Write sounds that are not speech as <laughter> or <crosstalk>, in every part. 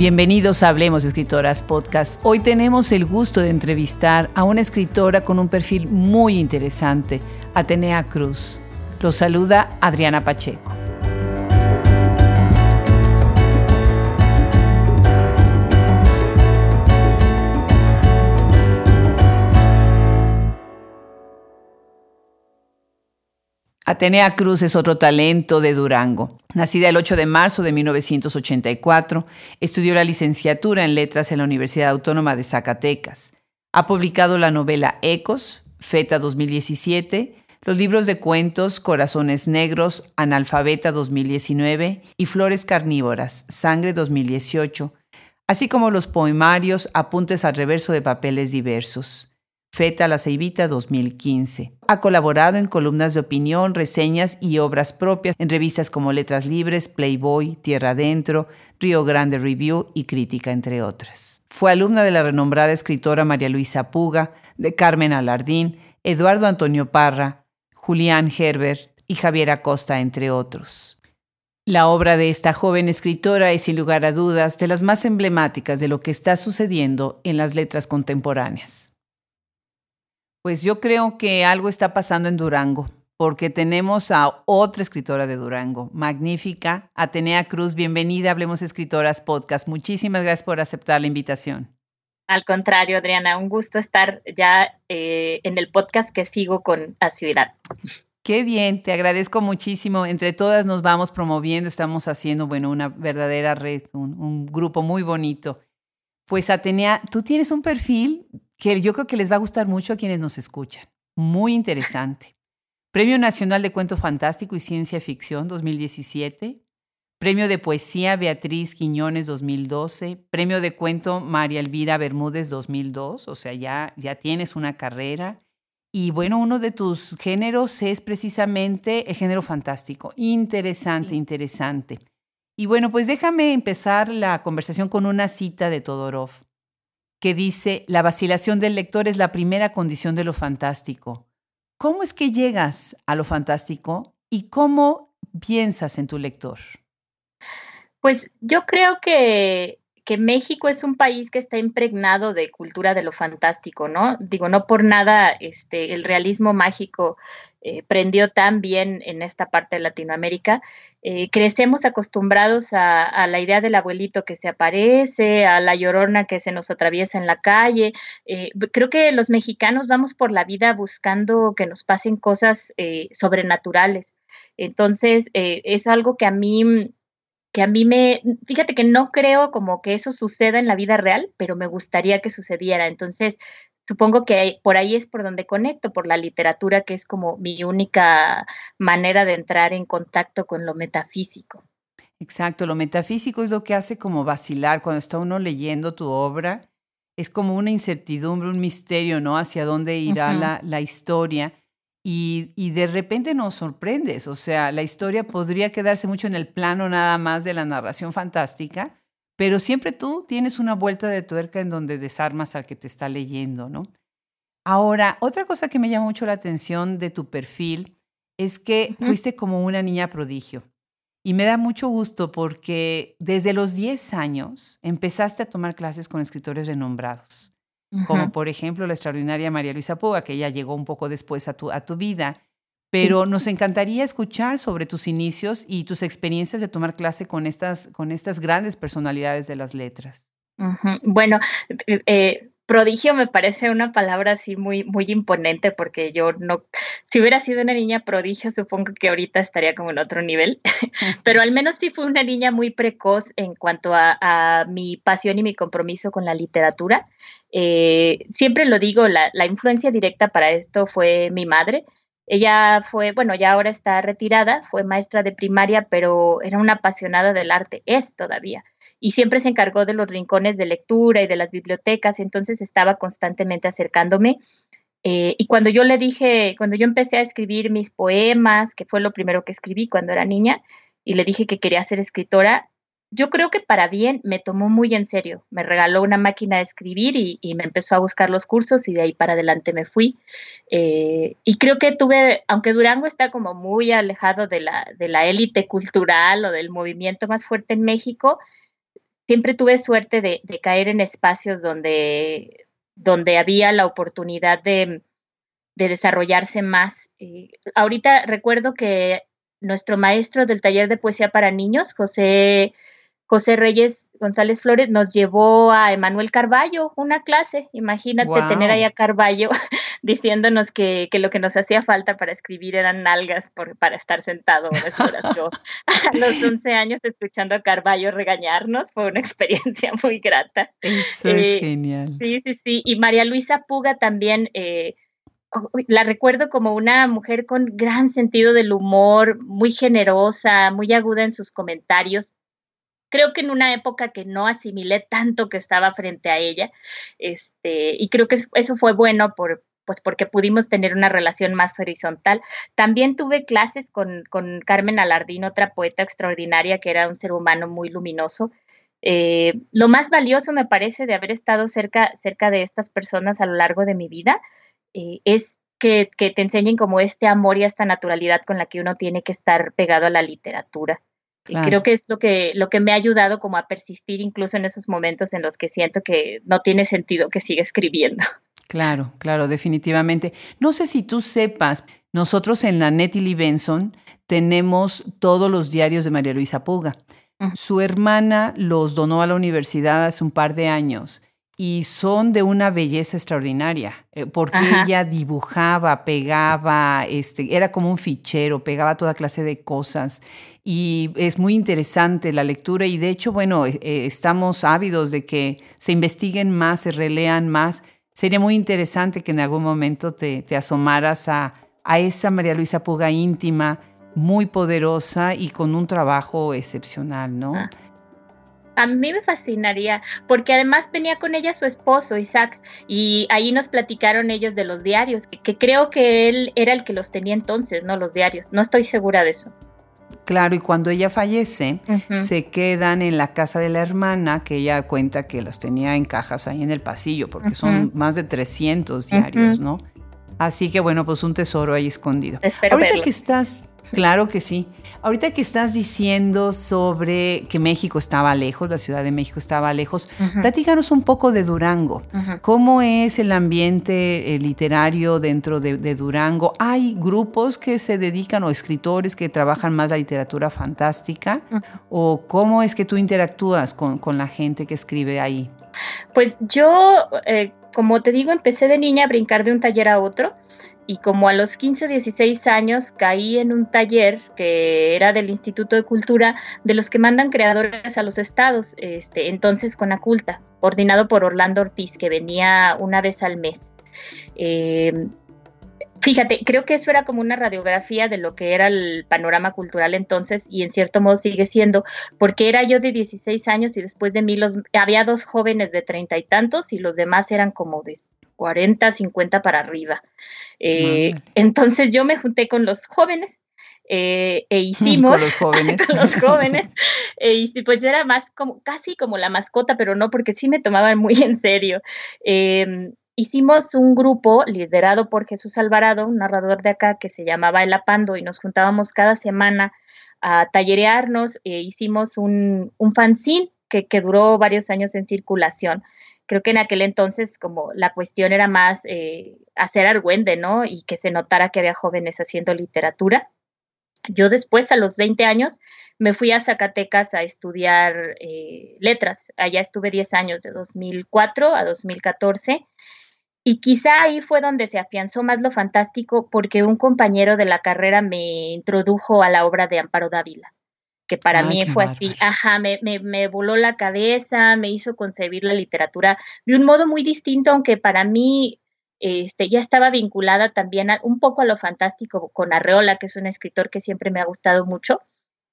Bienvenidos a Hablemos Escritoras Podcast. Hoy tenemos el gusto de entrevistar a una escritora con un perfil muy interesante, Atenea Cruz. Los saluda Adriana Pacheco. Atenea Cruz es otro talento de Durango. Nacida el 8 de marzo de 1984, estudió la licenciatura en letras en la Universidad Autónoma de Zacatecas. Ha publicado la novela Ecos, Feta 2017, los libros de cuentos Corazones Negros, Analfabeta 2019 y Flores Carnívoras, Sangre 2018, así como los poemarios Apuntes al reverso de papeles diversos. Feta La Ceibita 2015. Ha colaborado en columnas de opinión, reseñas y obras propias en revistas como Letras Libres, Playboy, Tierra Adentro, Río Grande Review y Crítica, entre otras. Fue alumna de la renombrada escritora María Luisa Puga, de Carmen Alardín, Eduardo Antonio Parra, Julián Herbert y Javier Acosta, entre otros. La obra de esta joven escritora es sin lugar a dudas de las más emblemáticas de lo que está sucediendo en las letras contemporáneas. Pues yo creo que algo está pasando en Durango, porque tenemos a otra escritora de Durango, magnífica, Atenea Cruz. Bienvenida, Hablemos Escritoras Podcast. Muchísimas gracias por aceptar la invitación. Al contrario, Adriana, un gusto estar ya eh, en el podcast que sigo con a Ciudad. Qué bien, te agradezco muchísimo. Entre todas nos vamos promoviendo, estamos haciendo, bueno, una verdadera red, un grupo muy bonito. Pues Atenea, tú tienes un perfil que yo creo que les va a gustar mucho a quienes nos escuchan. Muy interesante. Premio Nacional de Cuento Fantástico y Ciencia Ficción 2017. Premio de Poesía Beatriz Quiñones 2012. Premio de Cuento María Elvira Bermúdez 2002. O sea, ya, ya tienes una carrera. Y bueno, uno de tus géneros es precisamente el género fantástico. Interesante, interesante. Y bueno, pues déjame empezar la conversación con una cita de Todorov que dice, la vacilación del lector es la primera condición de lo fantástico. ¿Cómo es que llegas a lo fantástico y cómo piensas en tu lector? Pues yo creo que México es un país que está impregnado de cultura de lo fantástico, ¿no? Digo, no por nada este, el realismo mágico eh, prendió tan bien en esta parte de Latinoamérica. Eh, crecemos acostumbrados a, la idea del abuelito que se aparece, a la llorona que se nos atraviesa en la calle. Eh, creo que los mexicanos vamos por la vida buscando que nos pasen cosas sobrenaturales. Entonces, es algo que a mí que a mí me, fíjate que no creo como que eso suceda en la vida real, pero me gustaría que sucediera. Entonces, supongo que por ahí es por donde conecto, por la literatura, que es como mi única manera de entrar en contacto con lo metafísico. Exacto, lo metafísico es lo que hace como vacilar cuando está uno leyendo tu obra. Es como una incertidumbre, un misterio, ¿no? Hacia dónde irá la, la historia. Y, de repente nos sorprendes, o sea, la historia podría quedarse mucho en el plano nada más de la narración fantástica, pero siempre tú tienes una vuelta de tuerca en donde desarmas al que te está leyendo, ¿no? Ahora, otra cosa que me llama mucho la atención de tu perfil es que fuiste como una niña prodigio. Y me da mucho gusto porque desde los 10 años empezaste a tomar clases con escritores renombrados como por ejemplo la extraordinaria María Luisa Puga, que ya llegó un poco después a tu, a tu vida. Pero nos encantaría escuchar sobre tus inicios y tus experiencias de tomar clase con estas, con estas grandes personalidades de las letras. Bueno, eh, eh prodigio me parece una palabra así muy, muy imponente porque yo no, si hubiera sido una niña prodigio, supongo que ahorita estaría como en otro nivel, <laughs> pero al menos sí fue una niña muy precoz en cuanto a, mi pasión y mi compromiso con la literatura. Eh, siempre lo digo, la, la influencia directa para esto fue mi madre. Ella fue, bueno, ya ahora está retirada, fue maestra de primaria, pero era una apasionada del arte, es todavía y siempre se encargó de los rincones de lectura y de las bibliotecas, entonces estaba constantemente acercándome. Eh, y cuando yo le dije, cuando yo empecé a escribir mis poemas, que fue lo primero que escribí cuando era niña, y le dije que quería ser escritora, yo creo que para bien me tomó muy en serio. Me regaló una máquina de escribir y, me empezó a buscar los cursos y de ahí para adelante me fui. Eh, y creo que tuve, aunque Durango está como muy alejado de la, de la élite cultural o del movimiento más fuerte en México, siempre tuve suerte de, caer en espacios donde, donde había la oportunidad de, desarrollarse más. ahorita recuerdo que nuestro maestro del taller de poesía para niños, José, José Reyes González Flores, nos llevó a Emanuel Carballo una clase. Imagínate tener ahí a Carballo <laughs> diciéndonos que, lo que nos hacía falta para escribir eran nalgas por, para estar sentado Yo <laughs> a los 11 años escuchando a Carballo regañarnos fue una <laughs> experiencia muy grata. Eso es genial. Sí, sí, sí. Y María Luisa Puga también. Eh, la recuerdo como una mujer con gran sentido del humor, muy generosa, muy aguda en sus comentarios. Creo que en una época que no asimilé tanto que estaba frente a ella, este, y creo que eso fue bueno por, pues porque pudimos tener una relación más horizontal. También tuve clases con, con Carmen Alardín, otra poeta extraordinaria que era un ser humano muy luminoso. Eh, lo más valioso me parece de haber estado cerca, cerca de estas personas a lo largo de mi vida eh, es que, te enseñen como este amor y esta naturalidad con la que uno tiene que estar pegado a la literatura. Creo que es lo que, lo que me ha ayudado como a persistir incluso en esos momentos en los que siento que no tiene sentido que siga escribiendo. Claro, claro, definitivamente. No sé si tú sepas, nosotros en la Nettie Benson tenemos todos los diarios de María Luisa Puga. Su hermana los donó a la universidad hace un par de años y son de una belleza extraordinaria, eh, porque ella dibujaba, pegaba, este, era como un fichero, pegaba toda clase de cosas y es muy interesante la lectura y de hecho, bueno, eh, eh, estamos ávidos de que se investiguen más, se relean más. Sería muy interesante que en algún momento te, asomaras a, a esa María Luisa Puga íntima, muy poderosa y con un trabajo excepcional, ¿no? Ah a mí me fascinaría, porque además venía con ella su esposo, Isaac, y ahí nos platicaron ellos de los diarios, que, creo que él era el que los tenía entonces, no los diarios, no estoy segura de eso. Claro, y cuando ella fallece, se quedan en la casa de la hermana, que ella cuenta que los tenía en cajas ahí en el pasillo, porque son más de 300 diarios, ¿no? Así que bueno, pues un tesoro ahí escondido. Espero Ahorita que estás Claro que sí. Ahorita que estás diciendo sobre que México estaba lejos, la Ciudad de México estaba lejos, platícanos un poco de Durango. ¿Cómo es el ambiente eh, literario dentro de, Durango? ¿Hay grupos que se dedican o escritores que trabajan más la literatura fantástica? ¿O cómo es que tú interactúas con, la gente que escribe ahí? Pues yo, eh, como te digo, empecé de niña a brincar de un taller a otro y como a los 15 o 16 años caí en un taller que era del Instituto de Cultura de los que mandan creadores a los estados, este, entonces con Aculta, coordinado por Orlando Ortiz, que venía una vez al mes. Eh, fíjate, creo que eso era como una radiografía de lo que era el panorama cultural entonces y en cierto modo sigue siendo, porque era yo de 16 años y después de mí los, había dos jóvenes de treinta y tantos y los demás eran como de 40, 50 para arriba. Eh, entonces yo me junté con los jóvenes eh, e <laughs> hicimos <laughs> con los jóvenes, con los jóvenes e pues yo era más como casi como la mascota, pero no porque sí me tomaban muy en serio. Em, hicimos un grupo liderado por Jesús Alvarado, un narrador de acá que se llamaba El Apando y nos juntábamos cada semana a tallerearnos. E hicimos un, un fanzine que, que duró varios años en circulación creo que en aquel entonces como la cuestión era más eh, hacer argüende, ¿no? Y que se notara que había jóvenes haciendo literatura. Yo después, a los 20 años, me fui a Zacatecas a estudiar eh, letras. Allá estuve 10 años, de 2004 a 2014. Y quizá ahí fue donde se afianzó más lo fantástico porque un compañero de la carrera me introdujo a la obra de Amparo Dávila que para mí fue así, ajá, me, me, voló la cabeza, me hizo concebir la literatura de un modo muy distinto, aunque para mí este, ya estaba vinculada también un poco a lo fantástico con Arreola, que es un escritor que siempre me ha gustado mucho.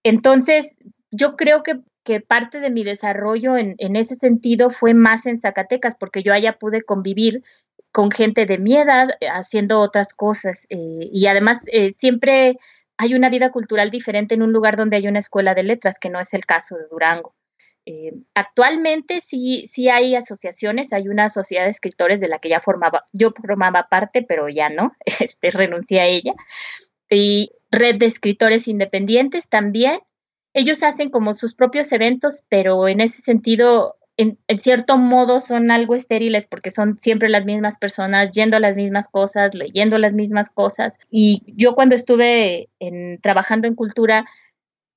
Entonces, yo creo que, que parte de mi desarrollo en, en, ese sentido fue más en Zacatecas, porque yo allá pude convivir con gente de mi edad eh, haciendo otras cosas. Eh, y además, eh, siempre hay una vida cultural diferente en un lugar donde hay una escuela de letras, que no es el caso de Durango. Eh, actualmente sí, sí hay asociaciones, hay una sociedad de escritores de la que ya formaba, yo formaba parte, pero ya no, <laughs> este, renuncié a ella. Y red de escritores independientes también. ellos hacen como sus propios eventos, pero en ese sentido, en, cierto modo, son algo estériles porque son siempre las mismas personas yendo a las mismas cosas, leyendo las mismas cosas. Y yo cuando estuve trabajando en cultura,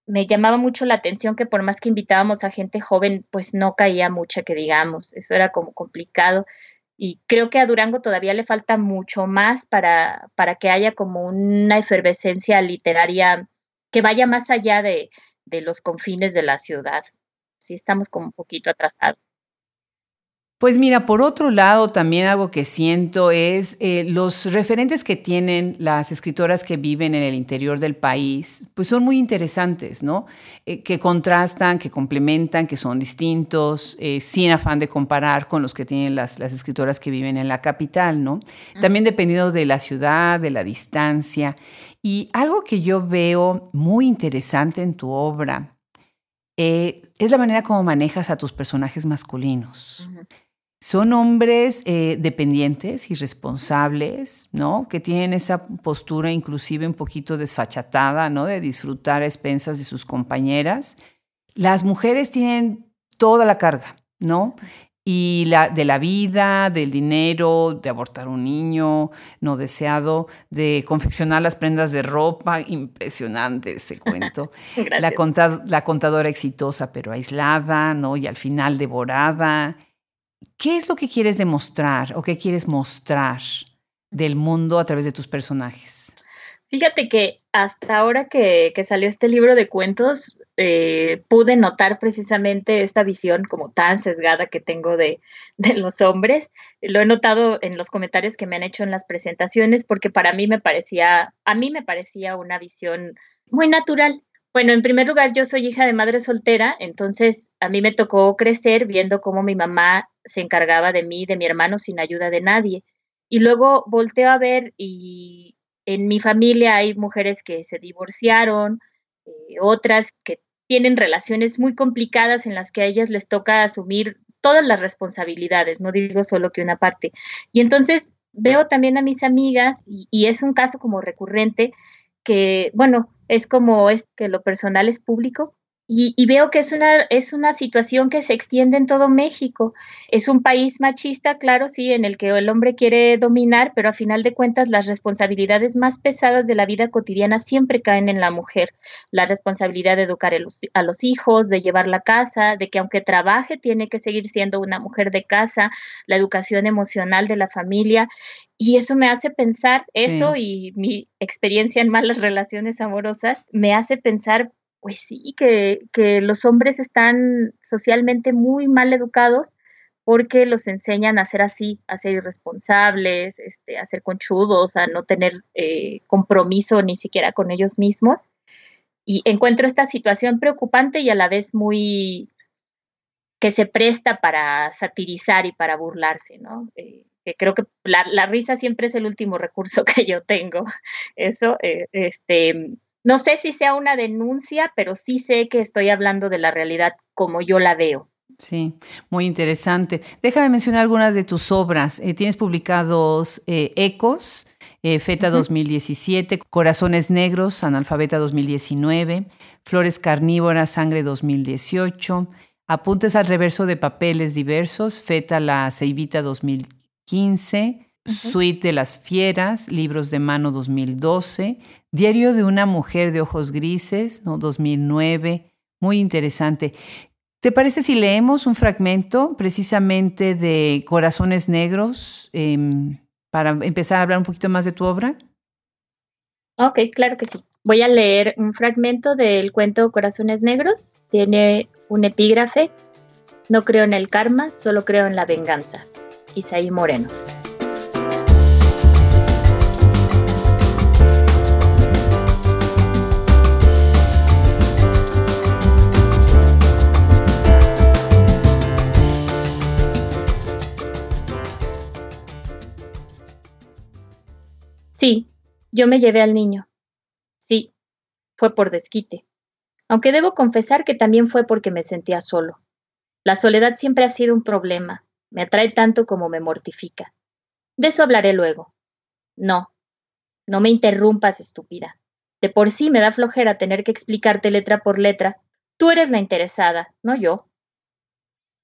me llamaba mucho la atención que por más que invitábamos a gente joven, pues no caía mucha que digamos, eso era como complicado. Y creo que a Durango todavía le falta mucho más para, para que haya como una efervescencia literaria que vaya más allá de, de los confines de la ciudad. Sí estamos como un poquito atrasados. Pues mira, por otro lado, también algo que siento es eh, los referentes que tienen las escritoras que viven en el interior del país, pues son muy interesantes, ¿no? Eh, que contrastan, que complementan, que son distintos, eh, sin afán de comparar con los que tienen las, las escritoras que viven en la capital, ¿no? También dependiendo de la ciudad, de la distancia. Y algo que yo veo muy interesante en tu obra es la manera como manejas a tus personajes masculinos. Son hombres eh, dependientes y responsables, ¿no? Que tienen esa postura inclusive un poquito desfachatada, ¿no? De disfrutar a expensas de sus compañeras. Las mujeres tienen toda la carga, ¿no? Y la, de la vida, del dinero, de abortar un niño no deseado, de confeccionar las prendas de ropa, impresionante ese cuento. <laughs> la, la contadora exitosa pero aislada, ¿no? Y al final devorada ¿Qué es lo que quieres demostrar o qué quieres mostrar del mundo a través de tus personajes? Fíjate que hasta ahora que, salió este libro de cuentos, eh, pude notar precisamente esta visión como tan sesgada que tengo de, <laughs> de, los hombres. Lo he notado en los comentarios que me han hecho en las presentaciones, porque para mí me parecía, a mí me parecía una visión muy natural. Bueno, en primer lugar, yo soy hija de madre soltera, entonces a mí me tocó crecer viendo cómo mi mamá se encargaba de mí, de mi hermano, sin ayuda de nadie. Y luego volteo a ver y en mi familia hay mujeres que se divorciaron, eh, otras que tienen relaciones muy complicadas en las que a ellas les toca asumir todas las responsabilidades, no digo solo que una parte. Y entonces veo también a mis amigas, y, y es un caso como recurrente, que, bueno, es como es que lo personal es público, y, veo que es una, es una situación que se extiende en todo México. Es un país machista, claro, sí, en el que el hombre quiere dominar, pero a final de cuentas las responsabilidades más pesadas de la vida cotidiana siempre caen en la mujer. La responsabilidad de educar a los, hijos, de llevar la casa, de que aunque trabaje tiene que seguir siendo una mujer de casa, la educación emocional de la familia. Y eso me hace pensar, eso y mi experiencia en malas relaciones amorosas, me hace pensar pues sí, que, los hombres están socialmente muy mal educados porque los enseñan a ser así, a ser irresponsables, este, a ser conchudos, a no tener eh, compromiso ni siquiera con ellos mismos. Y encuentro esta situación preocupante y a la vez muy que se presta para satirizar y para burlarse, ¿no? Eh, que creo que la, la, risa siempre es el último recurso <laughs> que yo tengo. Eso, eh, este, no sé si sea una denuncia, pero sí sé que estoy hablando de la realidad como yo la veo. Sí, muy interesante. Déjame mencionar algunas de tus obras. Eh, tienes publicados eh, Ecos, eh, Feta 2017, Corazones Negros, Analfabeta 2019, Flores Carnívoras, Sangre 2018, Apuntes al reverso de papeles diversos, Feta La Ceibita 2015, Suite de las Fieras, Libros de Mano 2012, Diario de una Mujer de Ojos Grises, ¿no? 2009, muy interesante. ¿Te parece si leemos un fragmento precisamente de Corazones Negros em, para empezar a hablar un poquito más de tu obra? Ok, claro que sí. Voy a leer un fragmento del cuento Corazones Negros. Tiene un epígrafe. No creo en el karma, solo creo en la venganza. Isaí Moreno. Sí, yo me llevé al niño. Sí, fue por desquite. Aunque debo confesar que también fue porque me sentía solo. La soledad siempre ha sido un problema. Me atrae tanto como me mortifica. De eso hablaré luego. No, no me interrumpas, estúpida. De por sí me da flojera tener que explicarte letra por letra Tú eres la interesada, no yo.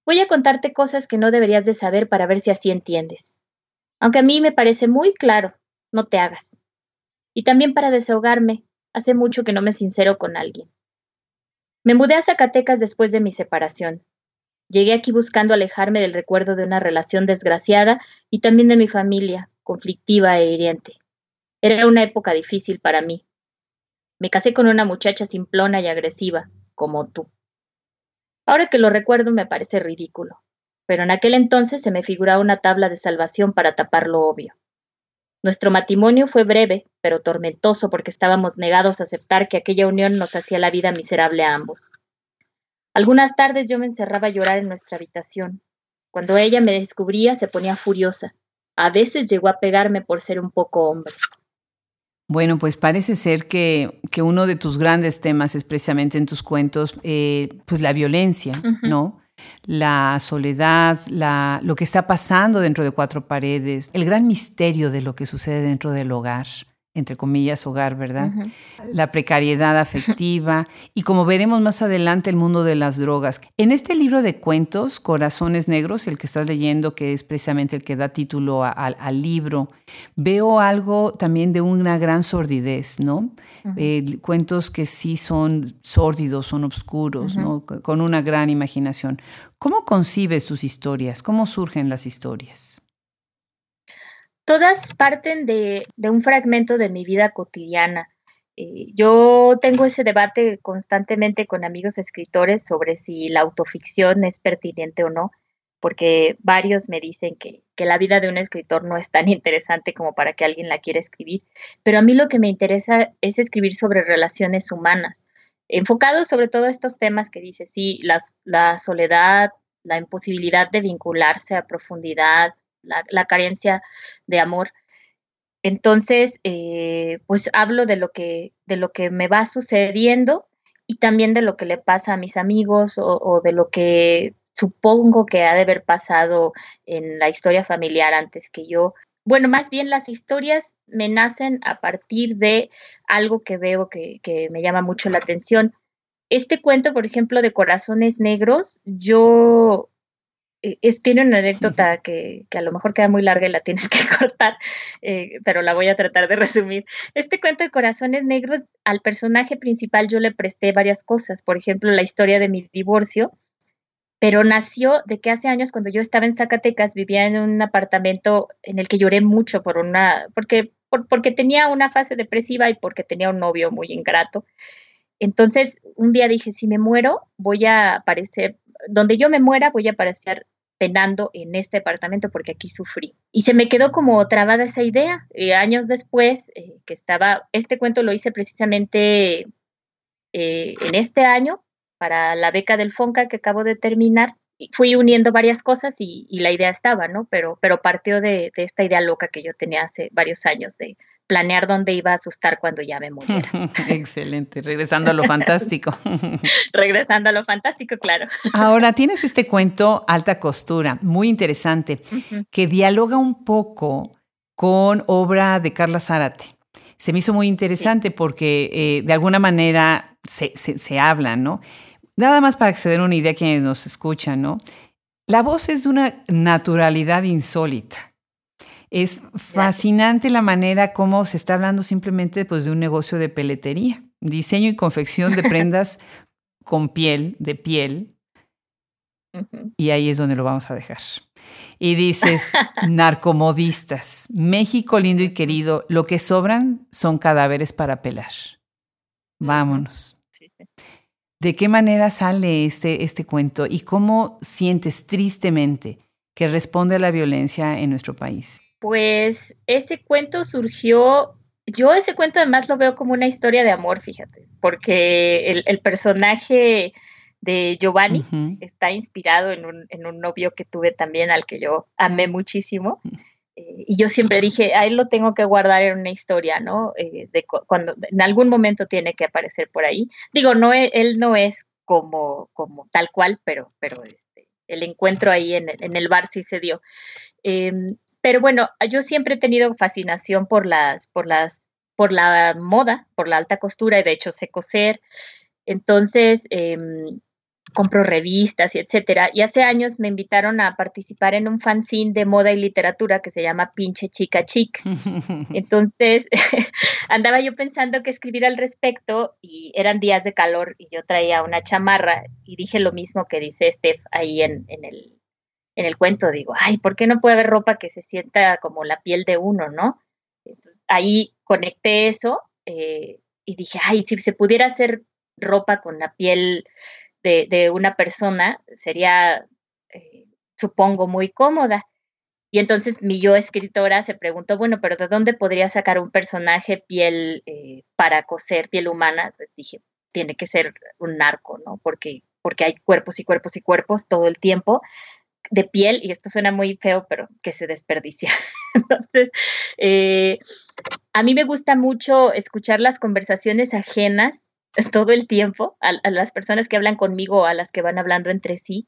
Voy a contarte cosas que no deberías de saber para ver si así entiendes. Aunque a mí me parece muy claro, no te hagas. Y también para desahogarme, hace mucho que no me sincero con alguien. Me mudé a Zacatecas después de mi separación. Llegué aquí buscando alejarme del recuerdo de una relación desgraciada y también de mi familia, conflictiva e hiriente. Era una época difícil para mí. Me casé con una muchacha simplona y agresiva, como tú. Ahora que lo recuerdo me parece ridículo, pero en aquel entonces se me figuraba una tabla de salvación para tapar lo obvio. Nuestro matrimonio fue breve, pero tormentoso porque estábamos negados a aceptar que aquella unión nos hacía la vida miserable a ambos. Algunas tardes yo me encerraba a llorar en nuestra habitación. Cuando ella me descubría se ponía furiosa. A veces llegó a pegarme por ser un poco hombre. Bueno, pues parece ser que, que, uno de tus grandes temas es precisamente en tus cuentos, eh, pues la violencia, ¿no? La soledad, la, lo que está pasando dentro de cuatro paredes, el gran misterio de lo que sucede dentro del hogar entre comillas, hogar, ¿verdad? La precariedad afectiva y como veremos más adelante el mundo de las drogas. En este libro de cuentos, Corazones Negros, el que estás leyendo, que es precisamente el que da título al libro, veo algo también de una gran sordidez, ¿no? Eh, cuentos que sí son sórdidos, son oscuros, ¿no? Con una gran imaginación. ¿Cómo concibes tus historias? ¿Cómo surgen las historias? Todas parten de, un fragmento de mi vida cotidiana. Eh, yo tengo ese debate constantemente con amigos escritores sobre si la autoficción es pertinente o no, porque varios me dicen que, la vida de un escritor no es tan <laughs> interesante como para que alguien la quiera escribir, pero a mí lo que me interesa es escribir sobre relaciones humanas, enfocado sobre todo estos temas que dice, sí, la soledad, la imposibilidad de vincularse a profundidad, la, carencia de amor. Entonces, eh, pues hablo de lo, que, de lo que me va sucediendo y también de lo que le pasa a mis amigos o, de lo que supongo que ha de haber pasado en la historia familiar antes que yo. Bueno, más bien las historias me nacen a partir de algo que veo que, que me llama mucho la atención. Este cuento, por ejemplo, de Corazones Negros, yo es, tiene una anécdota que, a lo mejor queda muy larga y la tienes que <laughs> cortar, eh, pero la voy a tratar de resumir. Este cuento de Corazones Negros, al personaje principal yo le presté varias cosas, por ejemplo, la historia de mi divorcio, pero nació de que hace años cuando yo estaba en Zacatecas vivía en un apartamento en el que lloré mucho por una, porque, porque tenía una fase depresiva y porque tenía un novio muy ingrato. Entonces, un día dije, si me muero, voy a aparecer, donde yo me muera, voy a aparecer penando en este departamento porque aquí sufrí. Y se me quedó como trabada esa idea. Años después, eh, que estaba, este cuento lo hice precisamente eh, en este año para la beca del FONCA que acabo de terminar fui uniendo varias cosas y, la idea estaba, ¿no? Pero, pero partió de, esta idea loca que yo tenía hace varios años de planear dónde iba a asustar cuando ya me muriera. <laughs> Excelente, regresando a lo fantástico. <laughs> regresando a lo fantástico, claro. Ahora, tienes este cuento Alta Costura, muy interesante, que dialoga un poco con obra de Carla Zárate. Se me hizo muy interesante porque eh, de alguna manera se, se, se habla, ¿no? Nada más para que se den una idea quienes nos escuchan, ¿no? La voz es de una naturalidad insólita. Es fascinante la manera como se está hablando simplemente pues, de un negocio de peletería, diseño y confección de prendas <laughs> con piel, de piel. Y ahí es donde lo vamos a dejar. Y dices, <laughs> narcomodistas, México lindo y querido, lo que sobran son cadáveres para pelar. Vámonos. Sí, sí. ¿De qué manera sale este, este cuento y cómo sientes tristemente que responde a la violencia en nuestro país? Pues ese cuento surgió, yo ese cuento además lo veo como una historia de amor, fíjate, porque el, personaje de Giovanni está inspirado en un, en un, novio que tuve también al que yo amé muchísimo. Eh, y yo siempre dije, a él lo tengo que guardar en una historia, ¿no? Eh, de cuando en algún momento tiene que aparecer por ahí. Digo, no, e, él no es como, como tal cual, pero, pero este, el encuentro ahí en, en el bar sí se dio. Em, pero bueno, yo siempre he tenido fascinación por las, por las, por la moda, por la alta costura, y de hecho sé coser. Entonces, em, compro revistas y etcétera. Y hace años me invitaron a participar en un fanzine de moda y literatura que se llama Pinche Chica Chic. <laughs> Entonces <laughs> andaba yo pensando que escribir al respecto y eran días de calor y yo traía una chamarra y dije lo mismo que dice Steph ahí en, el, en el cuento. Digo, ay, ¿por qué no puede haber ropa que se sienta como la piel de uno, no? ahí conecté eso eh, y dije, ay, si se pudiera hacer ropa con la piel de, una persona sería, eh, supongo, muy cómoda. Y entonces mi yo escritora se preguntó, bueno, pero ¿de dónde podría sacar un personaje piel eh, para coser, piel humana? Pues dije, tiene que ser un narco, ¿no? Porque, porque hay cuerpos y cuerpos y cuerpos todo el tiempo de piel, y esto suena muy feo, pero que se desperdicia. <laughs> Entonces, eh, a mí me gusta mucho escuchar las conversaciones ajenas <laughs> todo el tiempo, a, las personas que hablan conmigo a las que van hablando entre sí.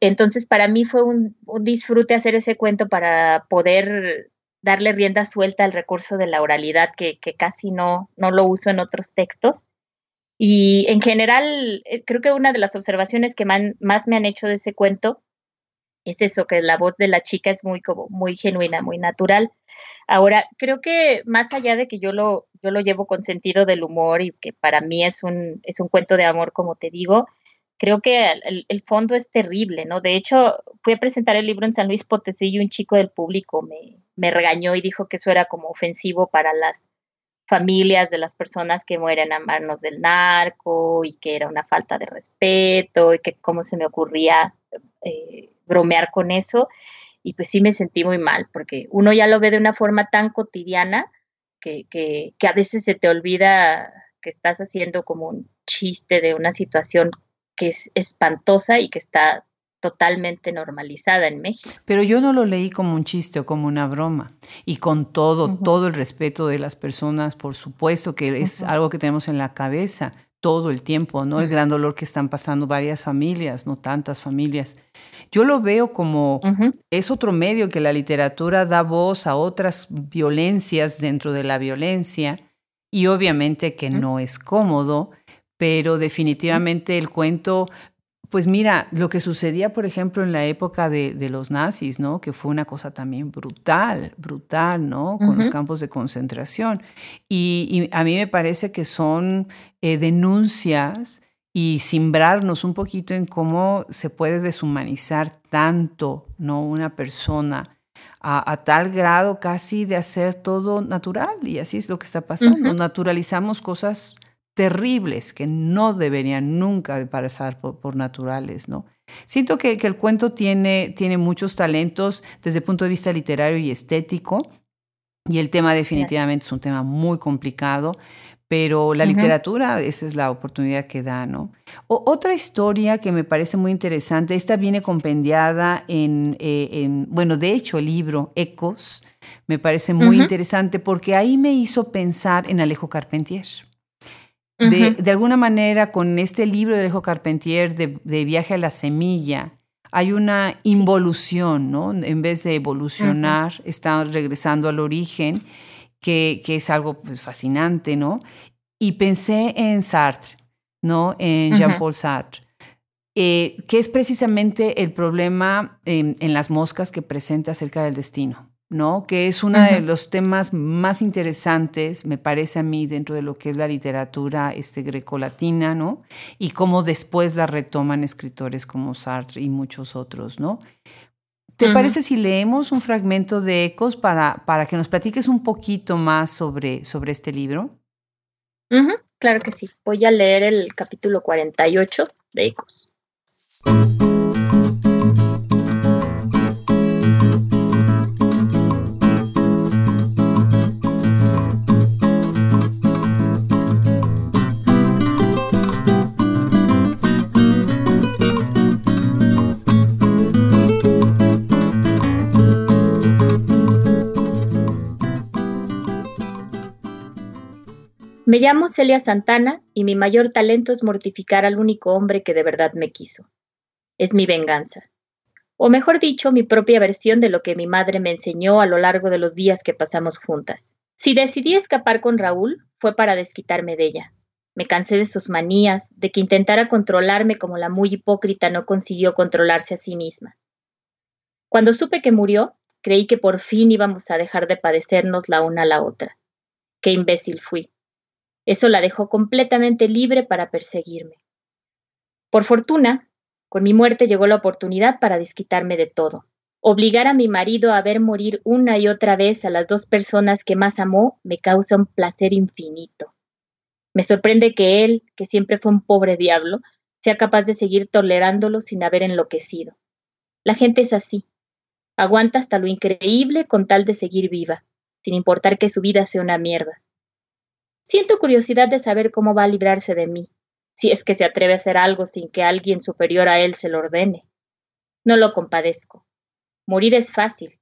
Entonces, para mí fue un, disfrute hacer ese cuento para poder darle rienda suelta al recurso de la oralidad, que, casi no, no lo uso en otros textos. Y en general, eh, creo que una de las observaciones que más me han hecho de ese cuento es eso, que la voz de la chica es muy, como, muy genuina, muy natural. Ahora, creo que más allá de que yo lo, yo lo llevo con sentido del humor y que para mí es un, es un cuento de amor, como te digo, creo que el, fondo es terrible, ¿no? De hecho, fui a presentar el libro en San Luis Potosí y un chico del público me, me regañó y dijo que eso era como ofensivo para las familias de las personas que mueren a manos del narco y que era una falta de respeto y que cómo se me ocurría eh, bromear con eso. Y pues sí me sentí muy mal, porque uno ya lo ve de una forma tan cotidiana que, que, que a veces se te olvida que estás haciendo como un chiste de una situación que es espantosa y que está totalmente normalizada en México. Pero yo no lo leí como un chiste o como una broma. Y con todo, todo el respeto de las personas, por supuesto que es algo que tenemos en la cabeza todo el tiempo, ¿no? El gran dolor que están pasando varias familias, no tantas familias. Yo lo veo como es otro medio que la literatura da voz a otras violencias dentro de la violencia y obviamente que no es cómodo, pero definitivamente el cuento pues mira, lo que sucedía, por ejemplo, en la época de, los nazis, ¿no? Que fue una cosa también brutal, brutal, ¿no? Con los campos de concentración. Y, a mí me parece que son eh, denuncias y simbrarnos un poquito en cómo se puede deshumanizar tanto, ¿no? Una persona. A, tal grado casi de hacer todo natural y así es lo que está pasando. Naturalizamos cosas terribles que no deberían nunca pasar por, naturales, ¿no? Siento que, el cuento tiene, tiene muchos talentos desde el punto de vista literario y estético, y el tema definitivamente es un tema muy complicado, pero la literatura, esa es la oportunidad que da, ¿no? otra historia que me parece muy interesante, esta viene compendiada en, eh, bueno, de hecho el libro Ecos me parece muy interesante porque ahí me hizo pensar en Alejo Carpentier. De, alguna manera, con este libro de Alejo Carpentier de, Viaje a la Semilla, hay una involución, ¿no? En vez de evolucionar, está regresando al origen, que, es algo pues, fascinante, ¿no? Y pensé en Sartre, ¿no? En Jean-Paul Sartre. Eh, que es precisamente el problema en las moscas que presenta acerca del destino. ¿No? Que es uno de los temas más interesantes, me parece a mí, dentro de lo que es la literatura este, grecolatina, ¿no? Y cómo después la retoman escritores como Sartre y muchos otros, ¿no? ¿Te parece si leemos un fragmento de Ecos para, para que nos platiques un poquito más sobre, sobre este libro? Claro que sí. Voy a leer el capítulo 48 de Ecos. Me llamo Celia Santana y mi mayor talento es mortificar al único hombre que de verdad me quiso. Es mi venganza. O mejor dicho, mi propia versión de lo que mi madre me enseñó a lo largo de los días que pasamos juntas. Si decidí escapar con Raúl, fue para desquitarme de ella. Me cansé de sus manías, de que intentara controlarme como la muy hipócrita no consiguió controlarse a sí misma. Cuando supe que murió, creí que por fin íbamos a dejar de padecernos la una a la otra. Qué imbécil fui. Eso la dejó completamente libre para perseguirme. Por fortuna, con mi muerte llegó la oportunidad para desquitarme de todo. Obligar a mi marido a ver morir una y otra vez a las dos personas que más amó me causa un placer infinito. Me sorprende que él, que siempre fue un pobre diablo, sea capaz de seguir tolerándolo sin haber enloquecido. La gente es así. Aguanta hasta lo increíble con tal de seguir viva, sin importar que su vida sea una mierda. Siento curiosidad de saber cómo va a librarse de mí, si es que se atreve a hacer algo sin que alguien superior a él se lo ordene. No lo compadezco. Morir es fácil.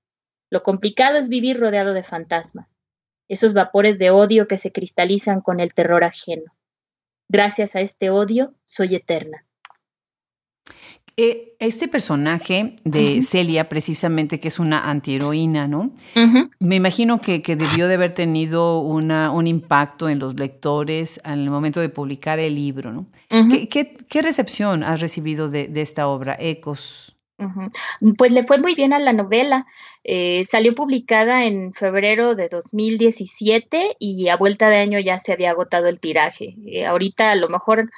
Lo complicado es vivir rodeado de fantasmas esos vapores de odio que se cristalizan con el terror ajeno. Gracias a este odio, soy eterna. Eh, este personaje de Celia, precisamente, que es una antiheroína, ¿no? Me imagino que, debió de haber tenido una, un impacto en los lectores en el momento de publicar el libro, ¿no? ¿Qué, recepción has recibido de, esta obra, Ecos? Pues le fue muy bien a la novela. Eh, salió publicada en febrero de 2017 y a vuelta de año ya se había agotado el tiraje. Eh, ahorita a lo mejor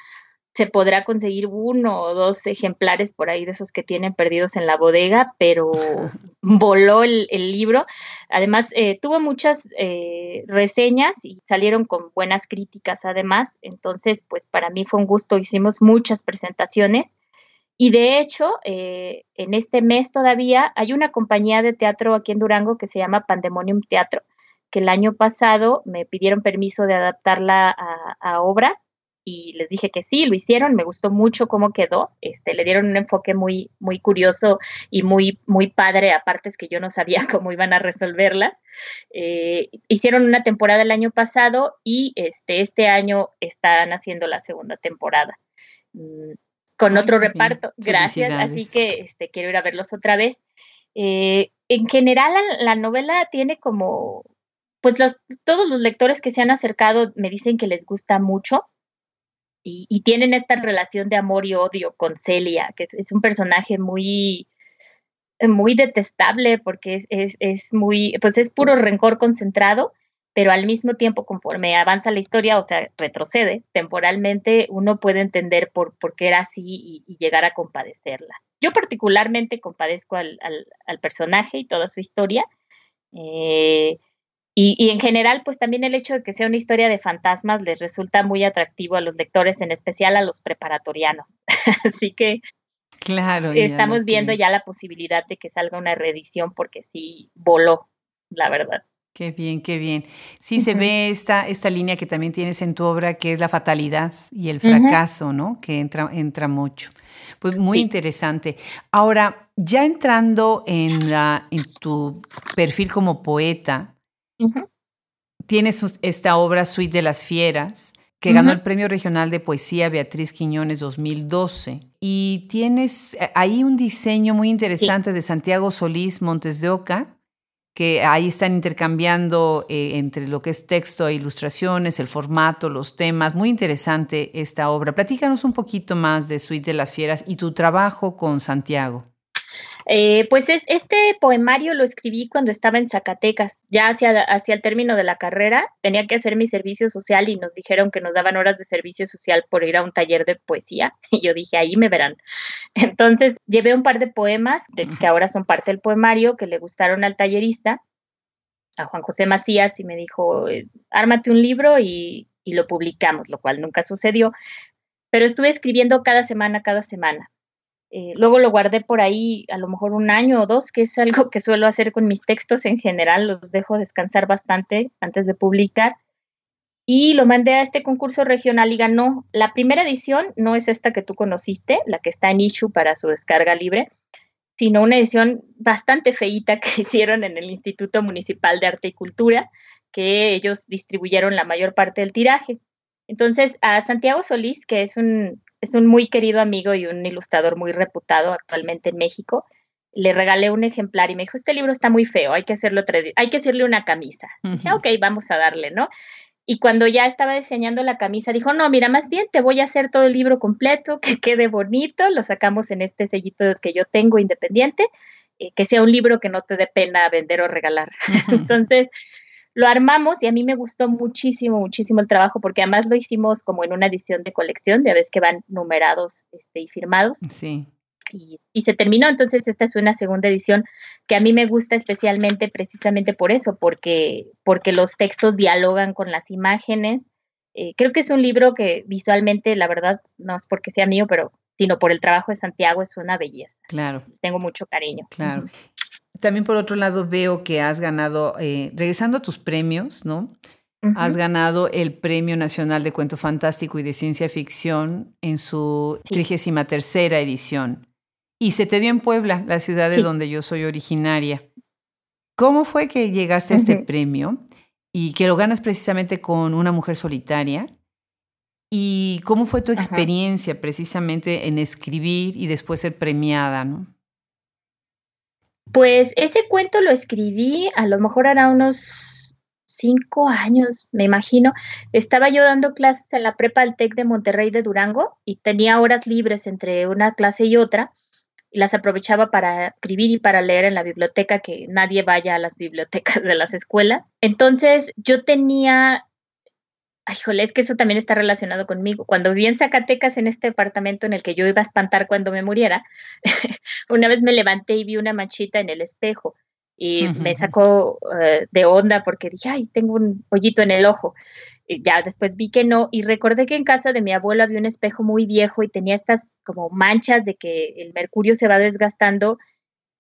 se podrá conseguir uno o dos ejemplares por ahí de esos que tienen perdidos en la bodega, pero <laughs> voló el, libro. Además, eh, tuvo muchas reseñas y salieron con buenas críticas además. Entonces, pues para mí fue un gusto. Hicimos muchas presentaciones y de hecho, eh, en este mes todavía hay una compañía de teatro aquí en Durango que se llama Pandemonium Teatro, que el año pasado me pidieron permiso de adaptarla a, obra y les dije que sí, lo hicieron, me gustó mucho cómo quedó, este, le dieron un enfoque muy, muy curioso y muy, muy padre, aparte es que yo no sabía <laughs> cómo iban a resolverlas. Eh, hicieron una temporada el año pasado y este, este año están haciendo la segunda temporada. Mm, con otro reparto. Gracias, así que este, quiero ir a verlos otra vez. Eh, en general, la, novela tiene como, pues los, todos los lectores que se han acercado me dicen que les gusta mucho y, tienen esta relación de amor y odio con Celia, que es, un personaje muy, muy detestable porque es, es, es, muy, pues es puro rencor concentrado pero al mismo tiempo, conforme avanza la historia, o sea, retrocede temporalmente, uno puede entender por, por qué era así y, llegar a compadecerla. Yo particularmente compadezco al, al, personaje y toda su historia. Eh, y, y, en general, pues también el hecho de que sea una historia de fantasmas les resulta muy atractivo a los lectores, en especial a los preparatorianos. <laughs> Así que claro, estamos viendo ya la posibilidad de que salga una reedición porque sí voló, la verdad. Qué bien, qué bien. Sí, se ve esta, esta línea que también tienes en tu obra, que es la fatalidad y el fracaso, ¿no? Que entra, entra mucho. Pues muy interesante. Ahora, ya entrando en, la, en tu perfil como poeta, tienes esta obra Suite de las Fieras, que ganó el Premio Regional de Poesía Beatriz Quiñones 2012. Y tienes eh, ahí un diseño muy interesante de Santiago Solís Montes de Oca, que ahí están intercambiando eh, entre lo que es texto e ilustraciones, el formato, los temas. Muy interesante esta obra. Platícanos un poquito más de Suite de las Fieras y tu trabajo con Santiago. Eh, pues es, este poemario lo escribí cuando estaba en Zacatecas, ya hacia, hacia el término de la carrera, tenía que hacer mi servicio social y nos dijeron que nos daban horas de servicio social por ir a un taller de poesía <laughs> y yo dije, ahí me verán. <laughs> Entonces llevé un par de poemas que ahora son parte del poemario que le gustaron al tallerista, a Juan José Macías, y me dijo, eh, ármate un libro y, y lo publicamos, lo cual nunca sucedió, pero estuve escribiendo cada semana, cada semana. Eh, luego lo guardé por ahí a lo mejor un año o dos, que es algo que suelo hacer con mis textos en general, los dejo descansar bastante antes de publicar. Y lo mandé a este concurso regional y ganó. La primera edición no es esta que tú conociste, la que está en issue para su descarga libre, sino una edición bastante feíta que <laughs> hicieron en el Instituto Municipal de Arte y Cultura, que ellos distribuyeron la mayor parte del tiraje. Entonces, a Santiago Solís, que es un es un muy querido amigo y un ilustrador muy reputado actualmente en México. Le regalé un ejemplar y me dijo, este libro está muy feo, hay que, hacerlo hay que hacerle una camisa. Dije, ok, vamos a darle, ¿no? Y cuando ya estaba diseñando la camisa, dijo, no, mira, más bien te voy a hacer todo el libro completo, <laughs> que quede bonito, lo sacamos en este sellito que yo tengo independiente, eh, que sea un libro que no te dé pena vender o regalar. Entonces, lo armamos y a mí me gustó muchísimo, muchísimo el trabajo, porque además lo hicimos como en una edición de colección, ya ves que van numerados este, y firmados. Sí. Y, y, se terminó, entonces esta es una segunda edición que a mí me gusta especialmente precisamente por eso, porque, porque los textos dialogan con las imágenes. Eh, creo que es un libro que visualmente, la verdad, no es porque sea mío, pero sino por el trabajo de Santiago, es una belleza. Claro. Tengo mucho cariño. Claro. También por otro lado veo que has ganado, eh, regresando a tus premios, ¿no? Has ganado el Premio Nacional de Cuento Fantástico y de Ciencia Ficción en su trigésima tercera edición. Y se te dio en Puebla, la ciudad de donde yo soy originaria. ¿Cómo fue que llegaste a este premio y que lo ganas precisamente con una mujer solitaria? ¿Y cómo fue tu experiencia precisamente en escribir y después ser premiada? ¿no? Pues ese cuento lo escribí, a lo mejor hará unos cinco años, me imagino. Estaba yo dando clases en la prepa del TEC de Monterrey de Durango y tenía horas libres entre una clase y otra y las aprovechaba para escribir y para leer en la biblioteca, que nadie vaya a las bibliotecas de las escuelas. Entonces yo tenía, ay, jole, es que eso también está relacionado conmigo. Cuando viví en Zacatecas, en este departamento en el que yo iba a espantar cuando me muriera, <laughs> una vez me levanté y vi una manchita en el espejo y me sacó eh, de onda porque dije, ay, tengo un hoyito en el ojo ya después vi que no y recordé que en casa de mi abuelo había un espejo muy viejo y tenía estas como manchas de que el mercurio se va desgastando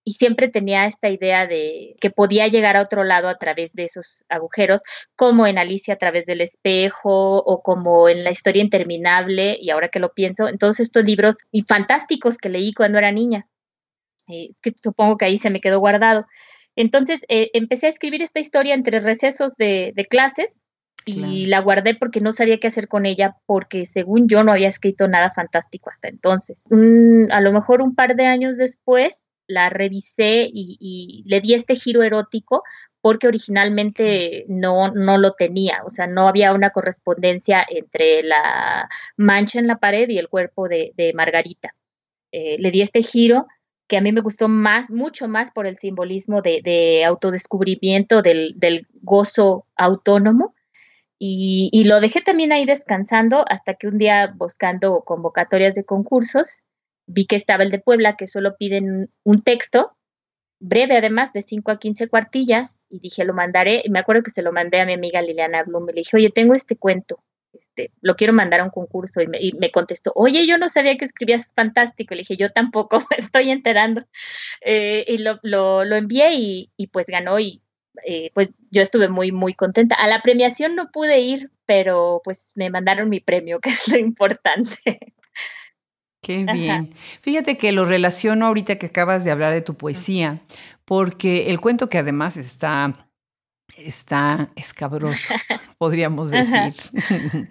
y siempre tenía esta idea de que podía llegar a otro lado a través de esos agujeros, como en Alicia a través del espejo o como en la historia interminable y ahora que lo pienso, en todos estos libros y fantásticos que leí cuando era niña, eh, que supongo que ahí se me quedó guardado. Entonces eh, empecé a escribir esta historia entre recesos de, de clases y la guardé porque no sabía qué hacer con ella porque según yo no había escrito nada fantástico hasta entonces. a lo mejor un par de años después la revisé y, le di este giro erótico porque originalmente no, no lo tenía, o sea, no había una correspondencia entre la mancha en la pared y el cuerpo de, Margarita. Eh, le di este giro que a mí me gustó más, mucho más por el simbolismo de, autodescubrimiento, del, del gozo autónomo, y, lo dejé también ahí descansando hasta que un día buscando convocatorias de concursos, vi que estaba el de Puebla, que solo piden un texto, breve además, de 5 a 15 cuartillas, y dije, lo mandaré, y me acuerdo que se lo mandé a mi amiga Liliana Blum, le dije, oye, tengo este cuento, este, lo quiero mandar a un concurso, y me, contestó, oye, yo no sabía que escribías fantástico, le dije, yo tampoco, <laughs> me estoy enterando, eh, y lo, lo, envié y, y pues ganó, y eh, pues yo estuve muy, muy contenta. A la premiación no pude ir, pero pues me mandaron mi premio, <laughs> que es lo importante. Qué bien. Fíjate que lo relaciono ahorita que acabas de hablar de tu poesía, porque el cuento que además está, está escabroso, <laughs> podríamos decir. <laughs>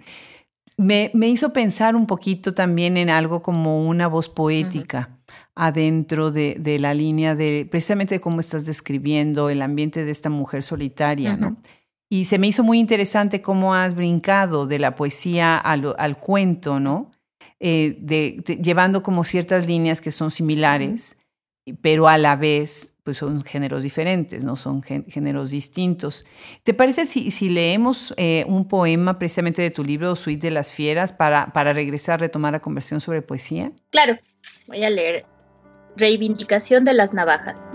me, me, hizo pensar un poquito también en algo como una voz poética adentro de, de, la línea de precisamente cómo estás describiendo el ambiente de esta mujer solitaria, ¿no? Y se me hizo muy interesante cómo has brincado de la poesía al, al cuento, ¿no? Eh, de, llevando como ciertas líneas que son similares, pero a la vez pues son géneros diferentes, no son géneros distintos. ¿Te parece si, si leemos eh, un poema precisamente de tu libro Suite de las Fieras para, para regresar a retomar la conversación sobre poesía? Claro, voy a leer Reivindicación de las navajas.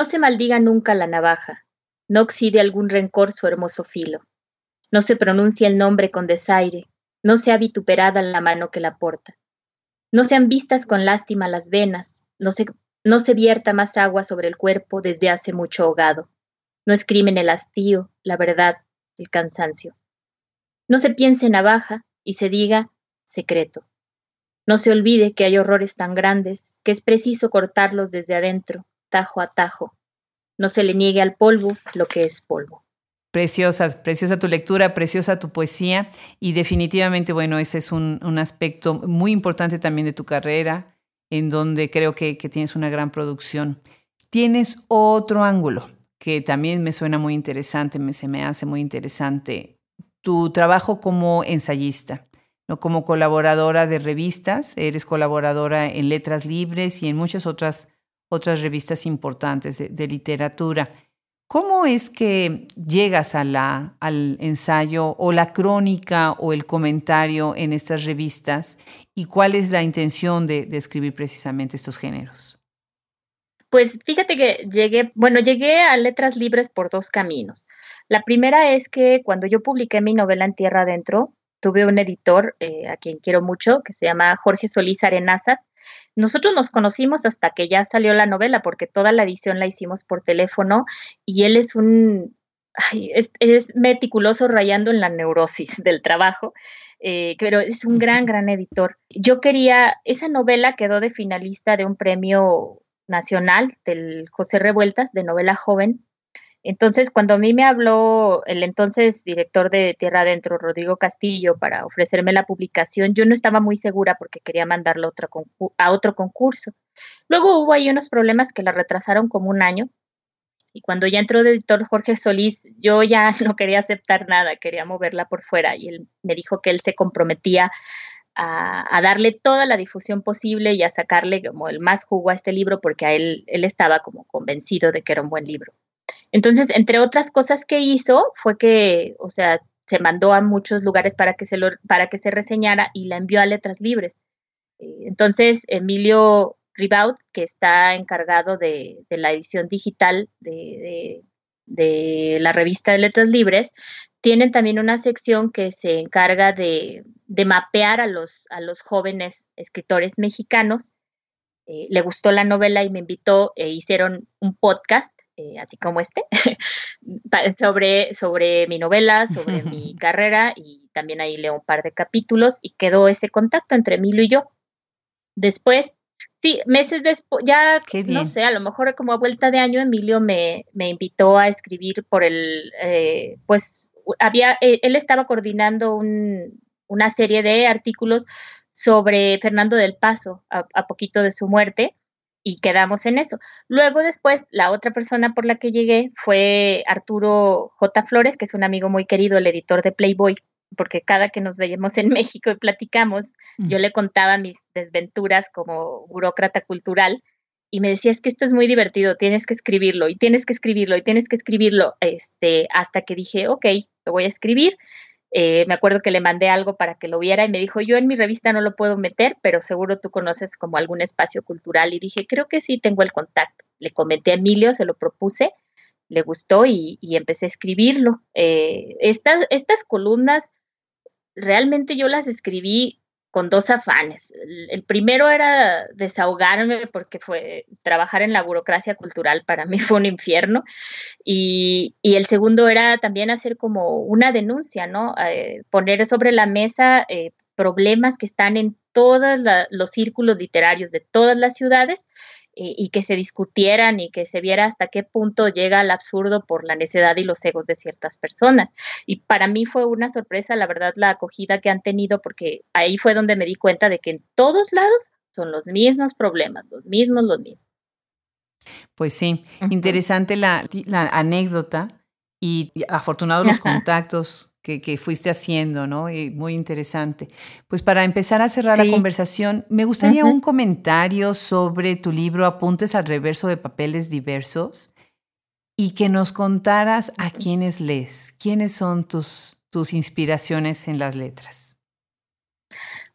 No se maldiga nunca la navaja, no oxide algún rencor su hermoso filo. No se pronuncia el nombre con desaire, no sea vituperada la mano que la porta. No sean vistas con lástima las venas, no se, no se vierta más agua sobre el cuerpo desde hace mucho ahogado. No es crimen el hastío, la verdad, el cansancio. No se piense navaja y se diga secreto. No se olvide que hay horrores tan grandes que es preciso cortarlos desde adentro, tajo a tajo. No se le niegue al polvo lo que es polvo. Preciosa, preciosa tu lectura, preciosa tu poesía y definitivamente, bueno, ese es un, aspecto muy importante también de tu carrera, en donde creo que, que tienes una gran producción. Tienes otro ángulo que también me suena muy interesante, me, se me hace muy interesante, tu trabajo como ensayista. ¿no? Como colaboradora de revistas, eres colaboradora en Letras Libres y en muchas otras, otras revistas importantes de, literatura. ¿Cómo es que llegas al ensayo o la crónica o el comentario en estas revistas y cuál es la intención de, de escribir precisamente estos géneros? Pues fíjate que llegué, bueno, llegué a Letras Libres por dos caminos. La primera es que cuando yo publiqué mi novela En Tierra Adentro, tuve un editor eh, a quien quiero mucho, que se llama Jorge Solís Arenazas. Nosotros nos conocimos hasta que ya salió la novela, porque toda la edición la hicimos por teléfono y él es un, es, meticuloso rayando en la neurosis del trabajo. Eh, pero es un gran, gran editor. Yo quería, esa novela quedó de finalista de un premio nacional del José Revueltas de novela joven entonces, cuando a mí me habló el entonces director de Tierra Adentro, Rodrigo Castillo, para ofrecerme la publicación, yo no estaba muy segura porque quería mandarlo a otro, concurso. Luego hubo ahí unos problemas que la retrasaron como un año. Y cuando ya entró el editor Jorge Solís, yo ya <laughs> no quería aceptar nada, quería moverla por fuera. Y él me dijo que él se comprometía a, a, darle toda la difusión posible y a sacarle como el más jugo a este libro porque a él, él estaba como convencido de que era un buen libro. Entonces, entre otras cosas que hizo fue que, o sea, se mandó a muchos lugares para que se, lo, para que se reseñara y la envió a Letras Libres. Eh, entonces, Emilio Ribaud, que está encargado de, la edición digital de, la revista de Letras Libres, tienen también una sección que se encarga de, mapear a los, jóvenes escritores mexicanos. Eh, le gustó la novela y me invitó e hicieron un podcast eh, así como este, <laughs> sobre, sobre mi novela, sobre <laughs> mi carrera y también ahí leo un par de capítulos y quedó ese contacto entre Emilio y yo. Después, sí, meses después, ya no sé, a lo mejor como a vuelta de año, Emilio me, me invitó a escribir por el, eh, pues había, eh, él estaba coordinando un, una serie de artículos sobre Fernando del Paso a poquito de su muerte y quedamos en eso. Luego después, la otra persona por la que llegué fue Arturo J. Flores, que es un amigo muy querido, el editor de Playboy, porque cada que nos veíamos en <laughs> México y platicamos, yo le contaba mis desventuras como burócrata cultural y me decía, es que esto es muy divertido, tienes que escribirlo y tienes que escribirlo y tienes que escribirlo, este, hasta que dije, ok, lo voy a escribir. Eh, me acuerdo que le mandé algo para que lo viera y me dijo, yo en mi revista no lo puedo meter, pero seguro tú conoces como algún espacio cultural. Y dije, creo que sí, tengo el contacto. Le comenté a Emilio, se lo propuse, le gustó y, empecé a escribirlo. Eh, estas, estas columnas realmente yo las escribí con dos afanes. El, primero era desahogarme porque fue trabajar en la burocracia cultural para mí <laughs> fue un infierno y, el segundo era también hacer como una denuncia, ¿no? Eh, poner sobre la mesa eh, problemas que están en todos los círculos literarios de todas las ciudades y, que se discutieran y que se viera hasta qué punto llega al absurdo por la necedad y los egos de ciertas personas. Y para mí fue una sorpresa, la verdad, la acogida que han tenido, porque ahí fue donde me di cuenta de que en todos lados son los mismos problemas, los mismos, los mismos. Pues sí, interesante la, la anécdota y afortunados los contactos que, fuiste haciendo, ¿no? Y muy interesante. Pues para empezar a cerrar la conversación, me gustaría un comentario sobre tu libro Apuntes al reverso de papeles diversos y que nos contaras a quiénes lees, quiénes son tus, tus inspiraciones en las letras.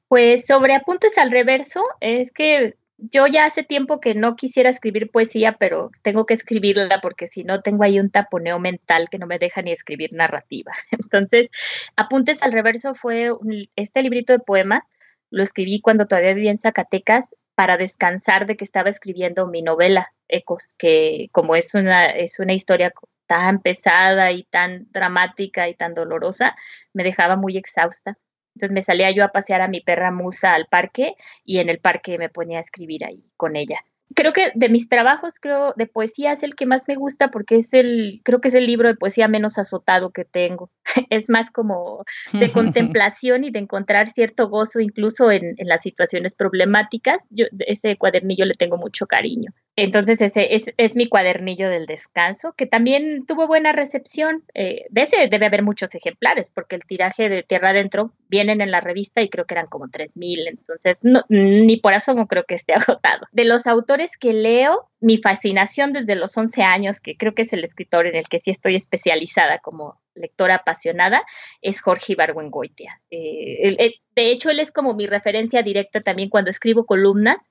Pues sobre Apuntes al reverso, es que yo ya hace tiempo que no quisiera escribir poesía, pero tengo que escribirla porque si no tengo ahí un taponeo mental que no me deja ni escribir narrativa. <laughs> Entonces, Apuntes al Reverso fue este librito de poemas, lo escribí cuando todavía vivía en Zacatecas para descansar de que estaba escribiendo mi novela, Ecos, que como es una, es una historia tan pesada y tan dramática y tan dolorosa, me dejaba muy exhausta. Entonces me salía yo a pasear a mi perra Musa al parque y en el parque me ponía a escribir ahí con ella creo que de mis trabajos, creo, de poesía es el que más me gusta porque es el, creo que es el libro de poesía menos azotado que tengo. <laughs> es más como de <laughs> contemplación y de encontrar cierto gozo incluso en, en las situaciones problemáticas. Yo, ese cuadernillo le tengo mucho cariño. Entonces ese es, es, mi cuadernillo del descanso, que también tuvo buena recepción. Eh, de ese debe haber muchos ejemplares, porque el tiraje de Tierra Adentro vienen en la revista y creo que eran como 3.000, entonces no, ni por eso no creo que esté <laughs> agotado. De los autores que leo, mi fascinación desde los 11 años, que creo que es el escritor en el que sí estoy especializada como lectora apasionada, es Jorge Ibargüengoitia. Eh, eh, de hecho, él es como mi referencia directa también cuando escribo columnas.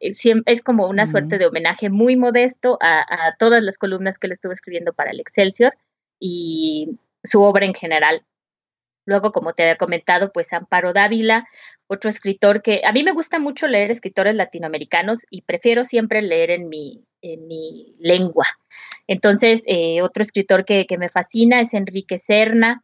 Eh, es como una suerte de homenaje muy modesto a, a, todas las columnas que él estuvo escribiendo para el Excelsior y su obra en general. Luego, como te había comentado, pues Amparo Dávila, otro escritor que a mí me gusta mucho leer escritores latinoamericanos y prefiero siempre leer en mi, en mi lengua. Entonces, eh, otro escritor que, que, me fascina es Enrique Serna.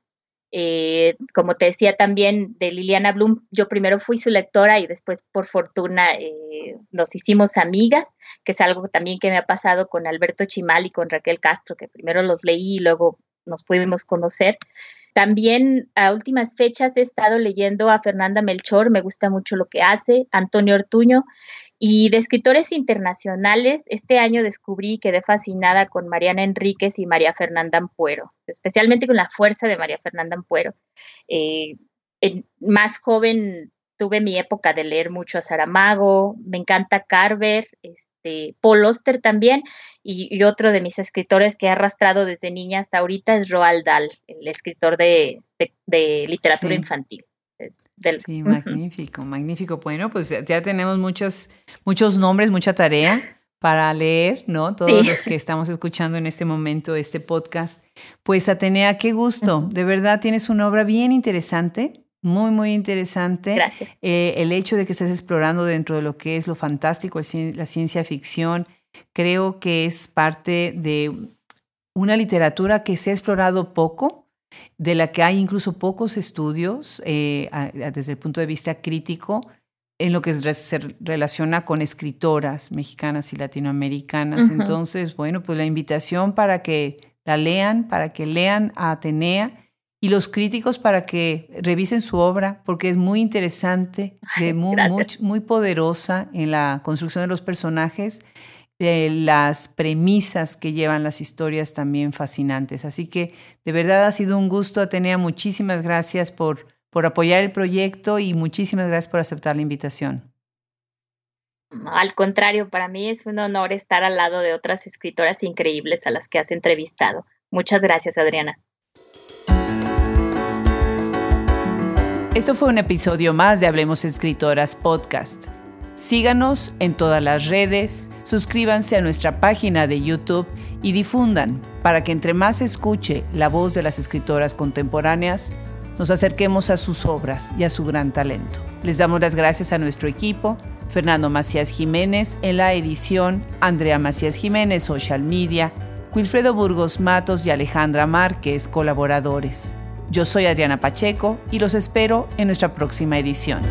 Eh, como te decía también de Liliana Blum, yo primero fui su lectora y después por fortuna eh, nos hicimos amigas, que es algo también que me ha pasado con Alberto Chimal y con Raquel Castro, que primero los leí y luego nos pudimos conocer. También a últimas fechas he estado leyendo a Fernanda Melchor, me gusta mucho lo que hace, Antonio Ortuño, y de escritores internacionales, este año descubrí y quedé fascinada con Mariana Enríquez y María Fernanda Ampuero, especialmente con la fuerza de María Fernanda Ampuero. Eh, más joven tuve mi época de leer mucho a Saramago, me encanta Carver, Paul Oster también, y, otro de mis escritores que he arrastrado desde niña hasta ahorita es Roald Dahl, el escritor de, literatura infantil. Sí, magnífico, magnífico. Bueno, pues ya tenemos muchos, muchos nombres, mucha tarea para leer, ¿no? Todos los que estamos escuchando en este momento este podcast. Pues Atenea, qué gusto. De verdad tienes una obra bien interesante. Muy, muy interesante. Gracias. Eh, el hecho de que estés explorando dentro de lo que es lo fantástico, la ciencia ficción, creo que es parte de una literatura que se ha explorado poco, de la que hay incluso pocos estudios eh, desde el punto de vista crítico en lo que se relaciona con escritoras mexicanas y latinoamericanas. Entonces, bueno, pues la invitación para que la lean, para que lean a Atenea y los críticos para que revisen su obra, porque es muy interesante, muy, muy, muy poderosa en la construcción de los personajes las premisas que llevan las historias también fascinantes. Así que de verdad ha sido un gusto, Atenea. Muchísimas gracias por, por apoyar el proyecto y muchísimas gracias por aceptar la invitación. Al contrario, para mí es un honor estar al lado de otras escritoras increíbles a las que has entrevistado. Muchas gracias, Adriana. Esto fue un episodio más de Hablemos Escritoras Podcast. Síganos en todas las redes, suscríbanse a nuestra página de YouTube y difundan para que entre más escuche la voz de las escritoras contemporáneas, nos acerquemos a sus obras y a su gran talento. Les damos las gracias a nuestro equipo, Fernando Macías Jiménez en la edición, Andrea Macías Jiménez, Social Media, Wilfredo Burgos Matos y Alejandra Márquez, colaboradores. Yo soy Adriana Pacheco y los espero en nuestra próxima edición.